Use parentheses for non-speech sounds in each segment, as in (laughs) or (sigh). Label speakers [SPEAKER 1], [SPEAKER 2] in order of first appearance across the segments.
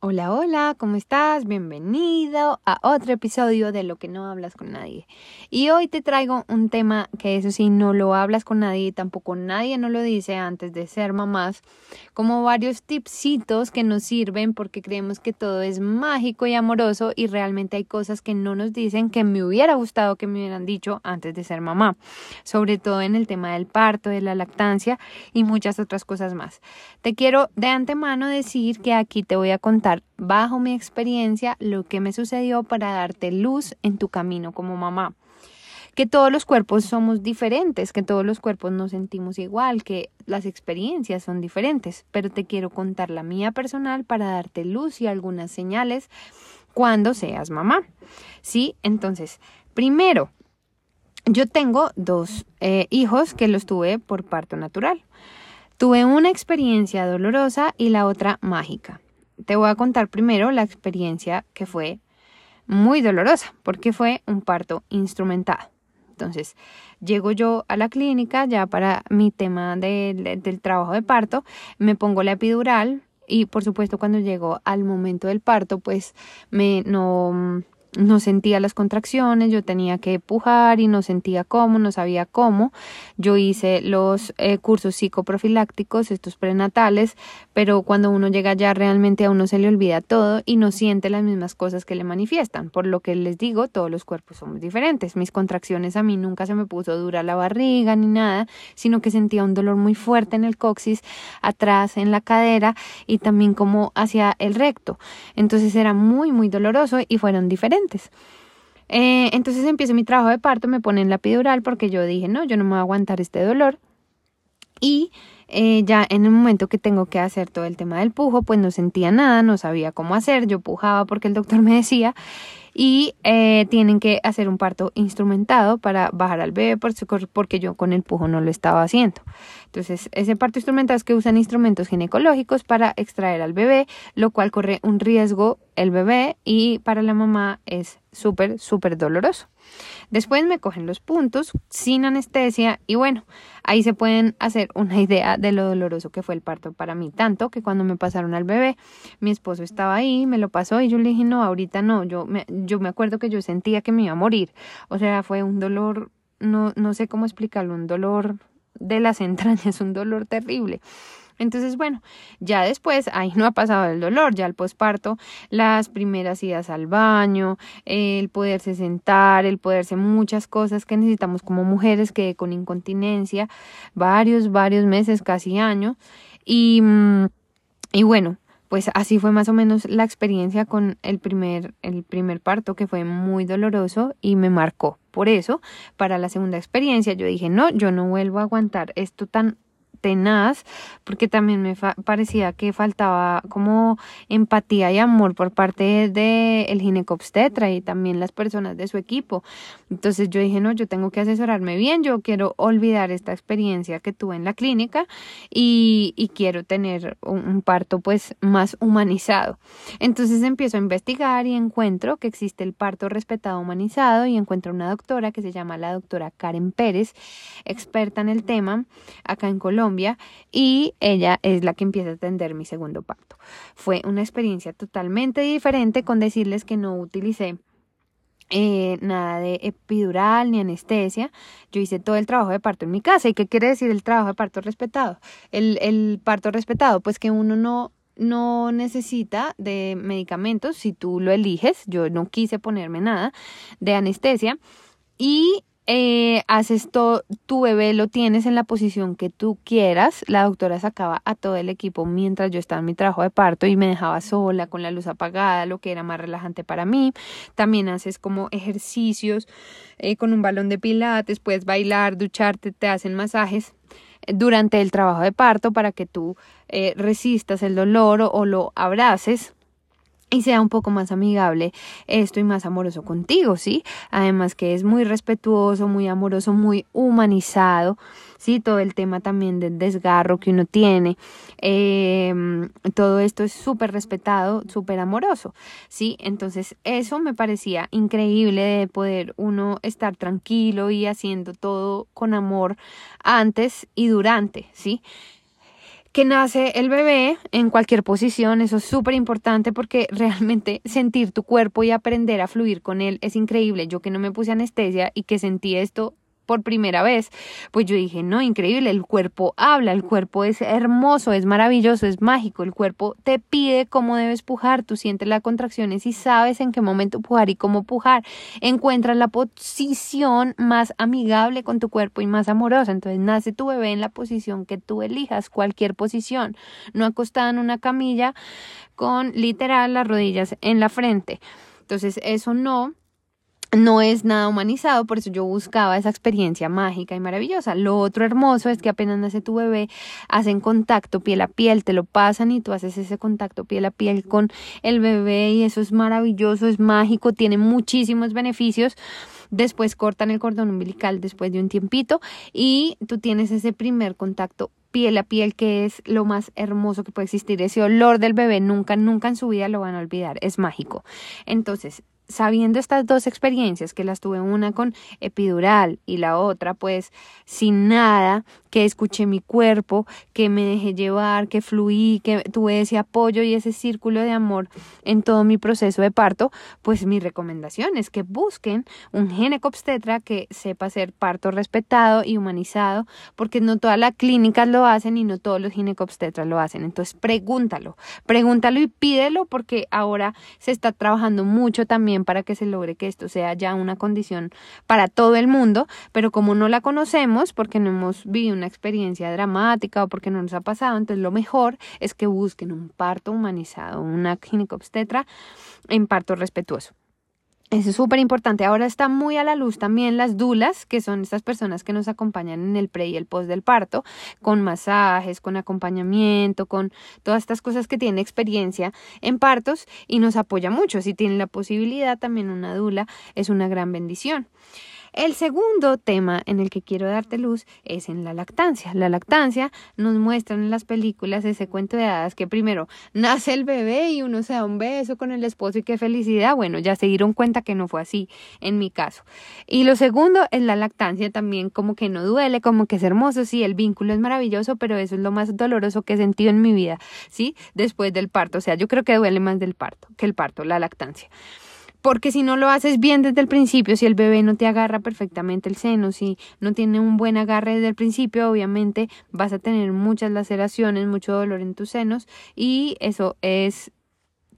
[SPEAKER 1] Hola, hola, ¿cómo estás? Bienvenido a otro episodio de Lo que no hablas con nadie. Y hoy te traigo un tema que eso sí, no lo hablas con nadie, tampoco nadie nos lo dice antes de ser mamás, como varios tipsitos que nos sirven porque creemos que todo es mágico y amoroso y realmente hay cosas que no nos dicen que me hubiera gustado que me hubieran dicho antes de ser mamá, sobre todo en el tema del parto, de la lactancia y muchas otras cosas más. Te quiero de antemano decir que aquí te voy a contar bajo mi experiencia lo que me sucedió para darte luz en tu camino como mamá. Que todos los cuerpos somos diferentes, que todos los cuerpos nos sentimos igual, que las experiencias son diferentes, pero te quiero contar la mía personal para darte luz y algunas señales cuando seas mamá. ¿Sí? Entonces, primero, yo tengo dos eh, hijos que los tuve por parto natural. Tuve una experiencia dolorosa y la otra mágica te voy a contar primero la experiencia que fue muy dolorosa, porque fue un parto instrumentado. Entonces, llego yo a la clínica ya para mi tema del trabajo de parto, me pongo la epidural y por supuesto cuando llego al momento del parto, pues me no no sentía las contracciones, yo tenía que pujar y no sentía cómo, no sabía cómo. Yo hice los eh, cursos psicoprofilácticos, estos prenatales, pero cuando uno llega ya realmente a uno se le olvida todo y no siente las mismas cosas que le manifiestan. Por lo que les digo, todos los cuerpos somos diferentes. Mis contracciones a mí nunca se me puso dura la barriga ni nada, sino que sentía un dolor muy fuerte en el coxis, atrás en la cadera y también como hacia el recto. Entonces era muy, muy doloroso y fueron diferentes. Eh, entonces empiezo mi trabajo de parto, me ponen la epidural porque yo dije, no, yo no me voy a aguantar este dolor. Y eh, ya en el momento que tengo que hacer todo el tema del pujo, pues no sentía nada, no sabía cómo hacer, yo pujaba porque el doctor me decía y eh, tienen que hacer un parto instrumentado para bajar al bebé porque yo con el pujo no lo estaba haciendo. Entonces, ese parto instrumentado es que usan instrumentos ginecológicos para extraer al bebé, lo cual corre un riesgo el bebé y para la mamá es súper, súper doloroso. Después me cogen los puntos sin anestesia y bueno, ahí se pueden hacer una (laughs) idea de lo doloroso que fue el parto para mí. Tanto que cuando me pasaron al bebé, mi esposo estaba ahí, me lo pasó y yo le dije, no, ahorita no, yo me, yo me acuerdo que yo sentía que me iba a morir. O sea, fue un dolor, no, no sé cómo explicarlo, un dolor de las (laughs) entrañas, un dolor terrible. Entonces, bueno, ya después, ahí no ha pasado el dolor, ya el posparto, las primeras idas al baño, el poderse sentar, el poderse muchas cosas que necesitamos como mujeres que con incontinencia, varios, varios meses, casi año. Y, mm, y bueno, pues así fue más o menos la experiencia con el primer, el primer parto que fue muy doloroso y me marcó. Por eso, para la segunda experiencia yo dije, no, yo no vuelvo a aguantar esto tan tenaz, porque también me parecía que faltaba como empatía y amor por parte del el ginecobstetra y también las personas de su equipo. Entonces yo dije, no, yo tengo que asesorarme bien, yo quiero olvidar esta experiencia que tuve en la clínica y, y quiero tener un, parto pues más humanizado. Entonces empiezo a investigar y encuentro que existe el parto respetado humanizado y encuentro una doctora que se llama la doctora Karen Pérez, experta en el tema acá en Colombia y ella es la que empieza a atender mi segundo parto. Fue una experiencia totalmente diferente con decirles que no utilicé eh, nada de epidural ni anestesia. Yo hice todo el trabajo de parto en mi casa. ¿Y qué quiere decir el trabajo de parto respetado? El, el parto respetado, pues que uno no no necesita de medicamentos si tú lo eliges. Yo no quise ponerme nada de anestesia y eh, haces todo, tu bebé lo tienes en la posición que tú quieras. La doctora sacaba a todo el equipo mientras yo estaba en mi trabajo de parto y me dejaba sola con la luz apagada, lo que era más relajante para mí. También haces como ejercicios eh, con un balón de pilates, puedes bailar, ducharte, te hacen masajes eh, durante el trabajo de parto para que tú eh, resistas el dolor o, o lo abraces y sea un poco más amigable esto y más amoroso contigo, ¿sí? Además que es muy respetuoso, muy amoroso, muy humanizado, ¿sí? Todo el tema también del desgarro que uno tiene, em, todo esto es súper respetado, súper amoroso, ¿sí? Entonces eso me parecía increíble de poder uno estar tranquilo y haciendo todo con amor antes y durante, ¿sí? Que nace el bebé en cualquier posición, eso es súper importante porque (laughs) realmente sentir tu cuerpo y aprender a fluir con él es increíble. Yo que no me puse anestesia y que sentí esto por primera vez, pues yo dije, no, increíble, el cuerpo habla, el cuerpo es hermoso, es maravilloso, es mágico, el cuerpo te pide cómo debes pujar, tú sientes las contracciones y sabes en qué momento pujar y cómo pujar, encuentras la posición más amigable con tu cuerpo y más amorosa, entonces nace tu bebé en la posición que tú elijas, cualquier posición, no acostada en una camilla con literal las rodillas en la frente. Entonces eso no no es nada humanizado, por eso yo buscaba esa experiencia mágica y maravillosa. Lo otro hermoso es que apenas nace tu bebé, hacen contacto piel a piel, te lo pasan y tú haces ese contacto piel a piel con el bebé y eso es maravilloso, es mágico, tiene muchísimos beneficios. Después cortan el cordón umbilical después de un tiempito y tú tienes ese primer contacto piel a piel que es lo más hermoso que puede existir. Ese olor del bebé nunca, nunca en su vida lo van a olvidar. Es mágico. Entonces, sabiendo estas dos experiencias, que las tuve una con epidural y la otra pues sin nada, que escuché mi cuerpo, que me dejé llevar, que fluí, que tuve ese apoyo y ese círculo de amor en todo mi proceso de parto, pues mi recomendación es que busquen un ginecobstetra que sepa hacer parto respetado y humanizado, porque no todas las clínicas lo hacen y no todos los ginecobstetras lo hacen. Entonces pregúntalo, pregúntalo y pídelo porque ahora se está trabajando mucho para que se logre que esto sea ya una condición para todo el mundo, pero como no la conocemos, porque no hemos vivido una experiencia dramática o porque no nos ha pasado, entonces lo mejor es que busquen un parto humanizado, una ginecobstetra en parto respetuoso. Eso es súper importante. Ahora está muy a la luz también las dulas, que son estas personas que nos acompañan en el pre y el post del parto, con masajes, con acompañamiento, con todas estas cosas que tienen experiencia en partos y nos apoya mucho. Si tienen la posibilidad, también una dula es una gran bendición. El segundo tema en el que quiero darte luz es en la lactancia. La lactancia nos muestran en las películas ese cuento de hadas que primero nace el bebé y uno se da un beso con el esposo y qué felicidad. Bueno, ya se dieron cuenta que no fue así en mi caso. Y lo segundo es la lactancia también, como que no duele, como que es hermoso, sí, el vínculo es maravilloso, pero eso es lo más doloroso que he sentido en mi vida, ¿sí? Después del parto, o sea, yo creo que duele más del parto que el parto, la lactancia porque si no lo haces bien desde el principio, si el bebé no te agarra perfectamente el seno, si no tiene un buen agarre desde el principio, obviamente vas a tener muchas laceraciones, mucho dolor en tus senos y eso es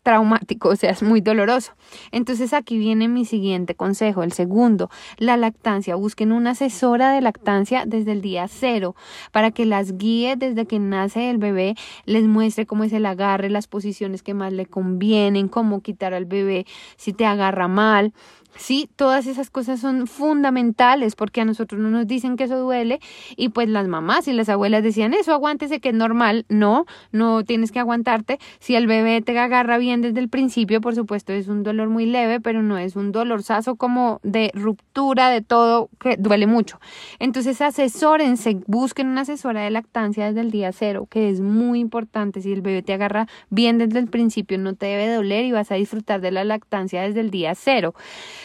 [SPEAKER 1] traumático, o sea, es muy doloroso. Entonces aquí viene mi siguiente consejo, el segundo, la lactancia. Busquen una asesora de lactancia desde el día cero para que las guíe desde que nace el bebé, les muestre cómo es el agarre, las posiciones que más le convienen, cómo quitar al bebé si te agarra mal, Sí, todas esas cosas son fundamentales porque a nosotros no nos dicen que eso duele y pues las mamás y las abuelas decían eso, aguántese que es normal. No, no tienes que aguantarte. Si el bebé te agarra bien desde el principio, por supuesto es un dolor muy leve, pero no es un dolorzazo como de ruptura de todo que duele mucho. Entonces asesórense, busquen una asesora de lactancia desde el día cero, que es muy importante. Si el bebé te agarra bien desde el principio, no te debe doler y vas a disfrutar de la lactancia desde el día cero.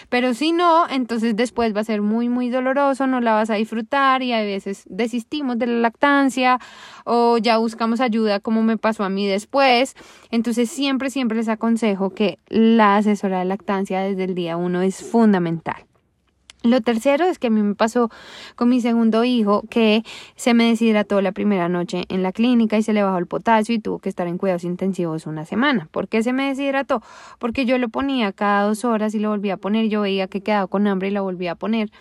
[SPEAKER 1] Pero si no, entonces después va a ser muy, muy doloroso, no la vas a disfrutar y a veces desistimos de la lactancia o ya buscamos ayuda como me pasó a mí después. Entonces siempre, siempre les aconsejo que la asesora de lactancia desde el día uno es fundamental. Lo tercero es que a mí me pasó con mi segundo hijo que se me deshidrató la primera noche en la clínica y se le bajó el potasio y tuvo que estar en cuidados intensivos una semana. ¿Por qué se me deshidrató? Porque yo lo ponía cada dos horas y lo volvía a poner. Yo veía que quedaba con hambre y lo volvía a poner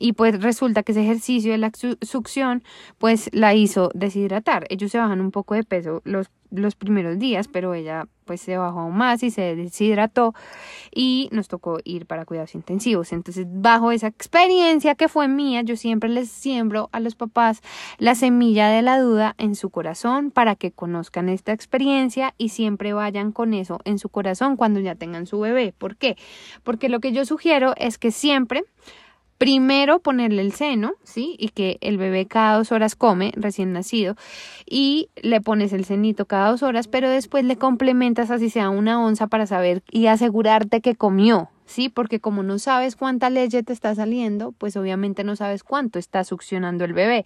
[SPEAKER 1] y pues resulta que ese ejercicio de la succión pues la hizo deshidratar. Ellos se bajan un poco de peso los, los primeros días, pero ella pues se bajó aún más y se deshidrató y nos tocó ir para cuidados intensivos. Entonces, bajo esa experiencia que fue mía, yo siempre les siembro a los papás la semilla de la duda en su corazón para que conozcan esta experiencia y siempre vayan con eso en su corazón cuando ya tengan su bebé. ¿Por qué? Porque lo que yo sugiero es que siempre primero ponerle el seno, ¿sí? Y que el bebé cada dos horas come, recién nacido, y le pones el cenito cada dos horas, pero después le complementas así sea una onza para saber y asegurarte que comió, ¿sí? Porque como no sabes cuánta leche te está saliendo, pues obviamente no sabes cuánto está succionando el bebé.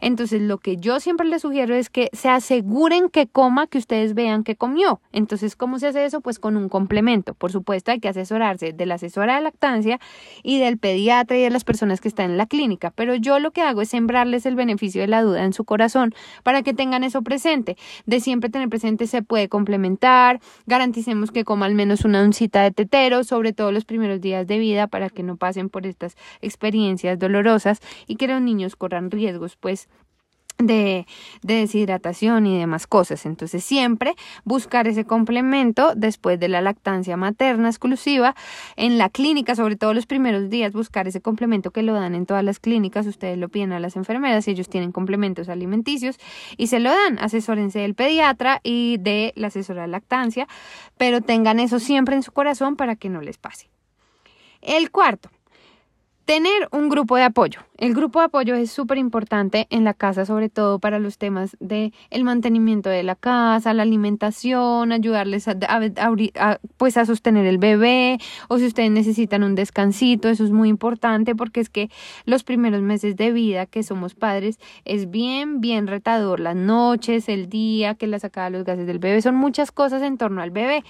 [SPEAKER 1] Entonces, lo que yo siempre les sugiero es que se aseguren que coma, que ustedes vean que comió. Entonces, ¿cómo se hace eso? Pues con un complemento. Por supuesto, hay que asesorarse de la asesora de lactancia y del pediatra y de las personas que están en la clínica. Pero yo lo que hago es sembrarles el beneficio de la duda en su corazón para que tengan eso presente. De siempre tener presente se puede complementar, garanticemos que coma al menos una oncita de tetero, sobre todo los primeros días de vida, para que no pasen por estas experiencias dolorosas y que los niños corran riesgos, pues de, de, deshidratación y demás cosas. Entonces siempre buscar ese complemento después de la lactancia materna exclusiva en la clínica, sobre todo los primeros días, buscar ese complemento que lo dan en todas las clínicas. Ustedes lo piden a las enfermeras ellos tienen complementos alimenticios y se lo dan. Asesórense del pediatra y de la asesora de lactancia, pero tengan eso siempre en su corazón para que no les pase. El cuarto, tener un grupo de apoyo. El grupo de apoyo es súper importante en la casa, sobre todo para los temas de el mantenimiento de la casa, la alimentación, ayudarles a, pues a sostener el bebé o si ustedes necesitan un descansito, eso es muy importante porque es que los primeros meses de vida que somos padres es bien, bien retador, las noches, el día, que la sacada los gases del bebé, son muchas cosas en torno al bebé,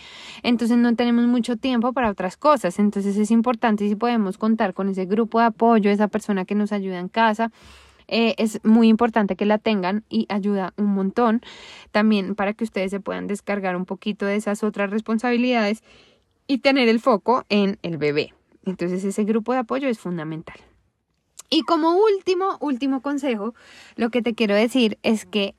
[SPEAKER 1] entonces no tenemos mucho tiempo para otras cosas, entonces es importante si podemos contar con ese grupo de apoyo, esa persona que nos ayuda en casa. Eh, es muy importante que la tengan y ayuda un montón también para que ustedes se puedan descargar un poquito de esas otras responsabilidades y tener el foco en el bebé. Entonces ese grupo de apoyo es fundamental. Y como último, último consejo, lo que te quiero decir es que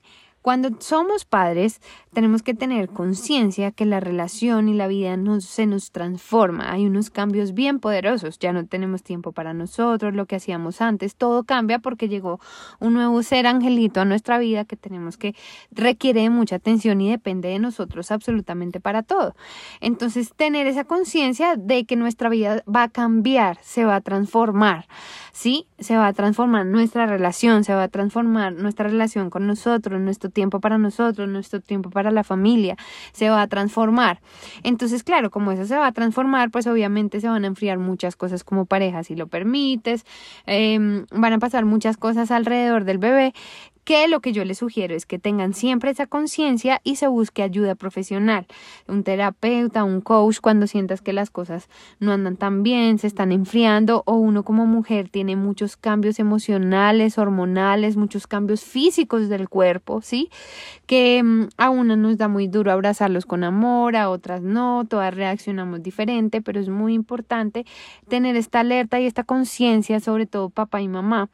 [SPEAKER 1] cuando somos padres, tenemos que tener conciencia que la relación y la vida se nos transforma. Hay unos cambios bien poderosos. Ya no tenemos tiempo para nosotros, lo que hacíamos antes. Todo cambia porque llegó un nuevo ser angelito a nuestra vida que tenemos que requiere mucha atención y depende de nosotros absolutamente para todo. Entonces, tener esa conciencia de que nuestra vida va a cambiar, se va a transformar. ¿Sí? Se va a transformar nuestra relación, se va a transformar nuestra relación con nosotros, nuestro tiempo para nosotros, nuestro tiempo para la familia, se va a transformar. Entonces, claro, como eso se va a transformar, pues obviamente se van a enfriar muchas cosas como pareja, si lo permites, em, van a pasar muchas cosas alrededor del bebé que lo que yo les sugiero es que tengan siempre esa conciencia y se busque ayuda profesional, un terapeuta, un coach cuando sientas que las cosas no andan tan bien, se están enfriando o uno como mujer tiene muchos cambios emocionales, hormonales, muchos cambios físicos del cuerpo, ¿sí? Que mm, a una nos da muy duro abrazarlos con amor, a otras no, todas reaccionamos diferente, pero es muy importante tener esta alerta y esta conciencia, sobre todo papá y mamá,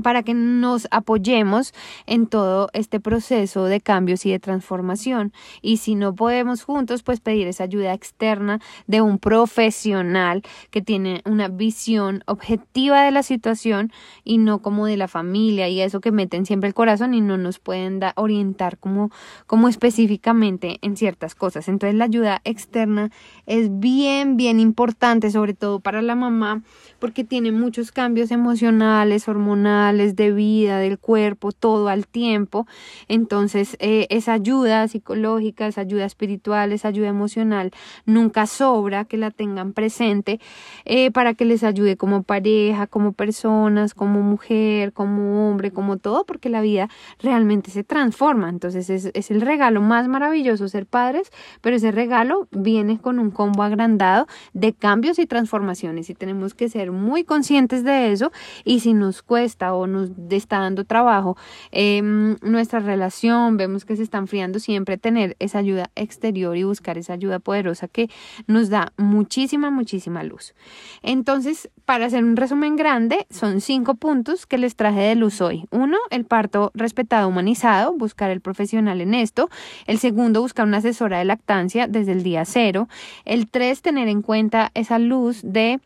[SPEAKER 1] para que nos apoyemos en todo este proceso de cambios y de transformación. Y si no podemos juntos, pues pedir esa ayuda externa de un profesional que tiene una visión objetiva de la situación y no como de la familia y eso que meten siempre el corazón y no nos pueden orientar como, como específicamente en ciertas cosas. Entonces la ayuda externa es bien, bien importante, sobre todo para la mamá, porque tiene muchos cambios emocionales, hormonales, de vida, del cuerpo, todo al tiempo. Entonces, eh, esa ayuda psicológica, esa ayuda espiritual, esa ayuda emocional, nunca sobra que la tengan presente eh, para que les ayude como pareja, como personas, como mujer, como hombre, como todo, porque la vida realmente se transforma. Entonces, es, es el regalo más maravilloso ser padres, pero ese regalo viene con un combo agrandado de cambios y transformaciones y tenemos que ser muy conscientes de eso y si nos cuesta o nos está dando trabajo em, nuestra relación, vemos que se está enfriando, siempre tener esa ayuda exterior y buscar esa ayuda poderosa que nos da muchísima, muchísima luz. Entonces, para hacer un resumen grande, son cinco puntos que les traje de luz hoy. Uno, el parto respetado, humanizado, buscar el profesional en esto. El segundo, buscar una asesora de lactancia desde el día cero. El tres, tener en cuenta esa luz de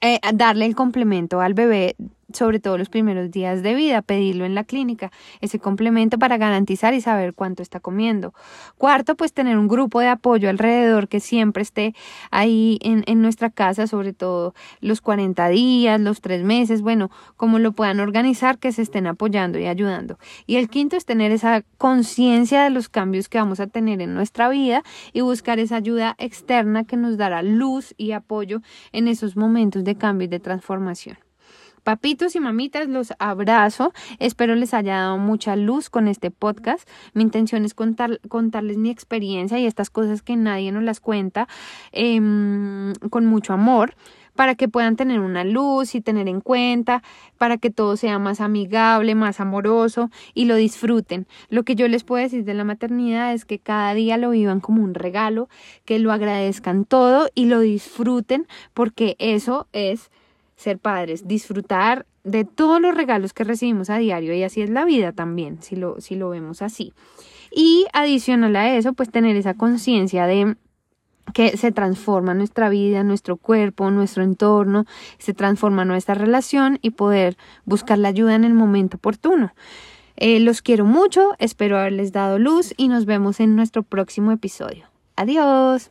[SPEAKER 1] eh, darle el complemento al bebé sobre todo los primeros días de vida, pedirlo en la clínica, ese complemento para garantizar y saber cuánto está comiendo. Cuarto, pues tener un grupo de apoyo alrededor que siempre esté ahí en, en nuestra casa, sobre todo los 40 días, los tres meses, bueno, como lo puedan organizar, que se estén apoyando y ayudando. Y el quinto es tener esa conciencia de los cambios que vamos a tener en nuestra vida y buscar esa ayuda externa que nos dará luz y apoyo en esos momentos de cambio y de transformación. Papitos y mamitas, los abrazo. Espero les haya dado mucha luz con este podcast. Mi intención es contar, contarles mi experiencia y estas cosas que nadie nos las cuenta em, con mucho amor para que puedan tener una luz y tener en cuenta, para que todo sea más amigable, más amoroso y lo disfruten. Lo que yo les puedo decir de la maternidad es que cada día lo vivan como un regalo, que lo agradezcan todo y lo disfruten porque eso es ser padres, disfrutar de todos los regalos que recibimos a diario y así es la vida también, si lo, si lo vemos así. Y adicional a eso, pues tener esa conciencia de que se transforma nuestra vida, nuestro cuerpo, nuestro entorno, se transforma nuestra relación y poder buscar la ayuda en el momento oportuno. Eh, los quiero mucho, espero haberles dado luz y nos vemos en nuestro próximo episodio. Adiós.